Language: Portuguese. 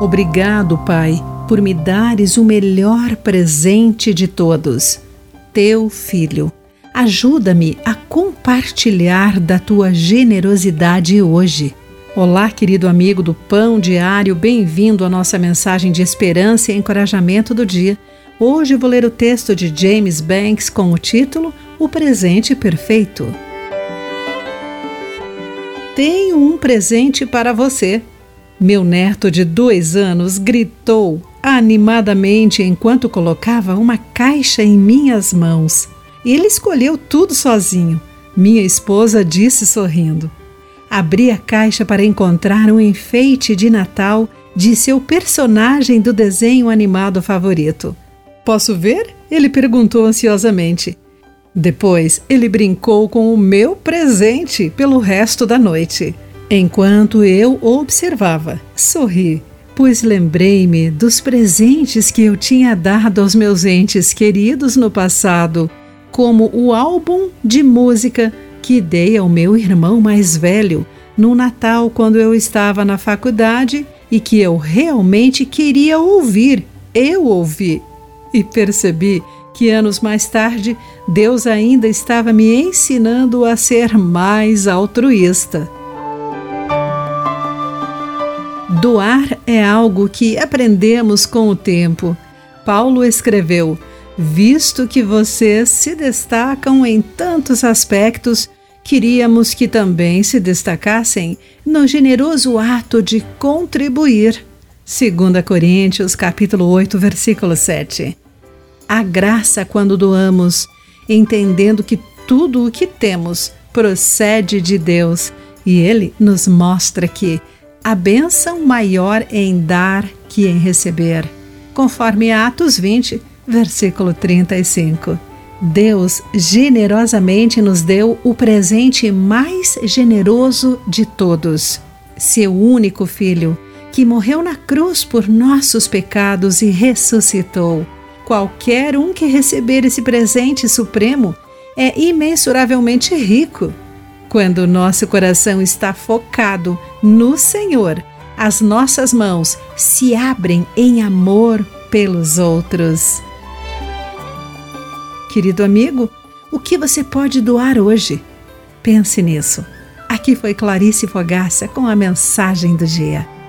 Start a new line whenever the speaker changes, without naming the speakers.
Obrigado, Pai, por me dares o melhor presente de todos, teu filho. Ajuda-me a compartilhar da tua generosidade hoje. Olá, querido amigo do Pão Diário, bem-vindo à nossa mensagem de esperança e encorajamento do dia. Hoje vou ler o texto de James Banks com o título O Presente Perfeito. Tenho um presente para você. Meu neto de dois anos gritou animadamente enquanto colocava uma caixa em minhas mãos. Ele escolheu tudo sozinho. Minha esposa disse sorrindo. Abri a caixa para encontrar um enfeite de Natal de seu personagem do desenho animado favorito. Posso ver? Ele perguntou ansiosamente. Depois, ele brincou com o meu presente pelo resto da noite. Enquanto eu observava, sorri, pois lembrei-me dos presentes que eu tinha dado aos meus entes queridos no passado, como o álbum de música que dei ao meu irmão mais velho no Natal quando eu estava na faculdade e que eu realmente queria ouvir. Eu ouvi e percebi que anos mais tarde Deus ainda estava me ensinando a ser mais altruísta. Doar é algo que aprendemos com o tempo. Paulo escreveu: Visto que vocês se destacam em tantos aspectos, queríamos que também se destacassem no generoso ato de contribuir. 2 Coríntios capítulo 8, versículo 7. A graça quando doamos, entendendo que tudo o que temos procede de Deus, e ele nos mostra que a bênção maior em dar que em receber, conforme Atos 20, versículo 35. Deus generosamente nos deu o presente mais generoso de todos, seu único filho, que morreu na cruz por nossos pecados e ressuscitou. Qualquer um que receber esse presente supremo é imensuravelmente rico quando o nosso coração está focado no Senhor, as nossas mãos se abrem em amor pelos outros. Querido amigo, o que você pode doar hoje? Pense nisso. Aqui foi Clarice Fogaça com a mensagem do dia.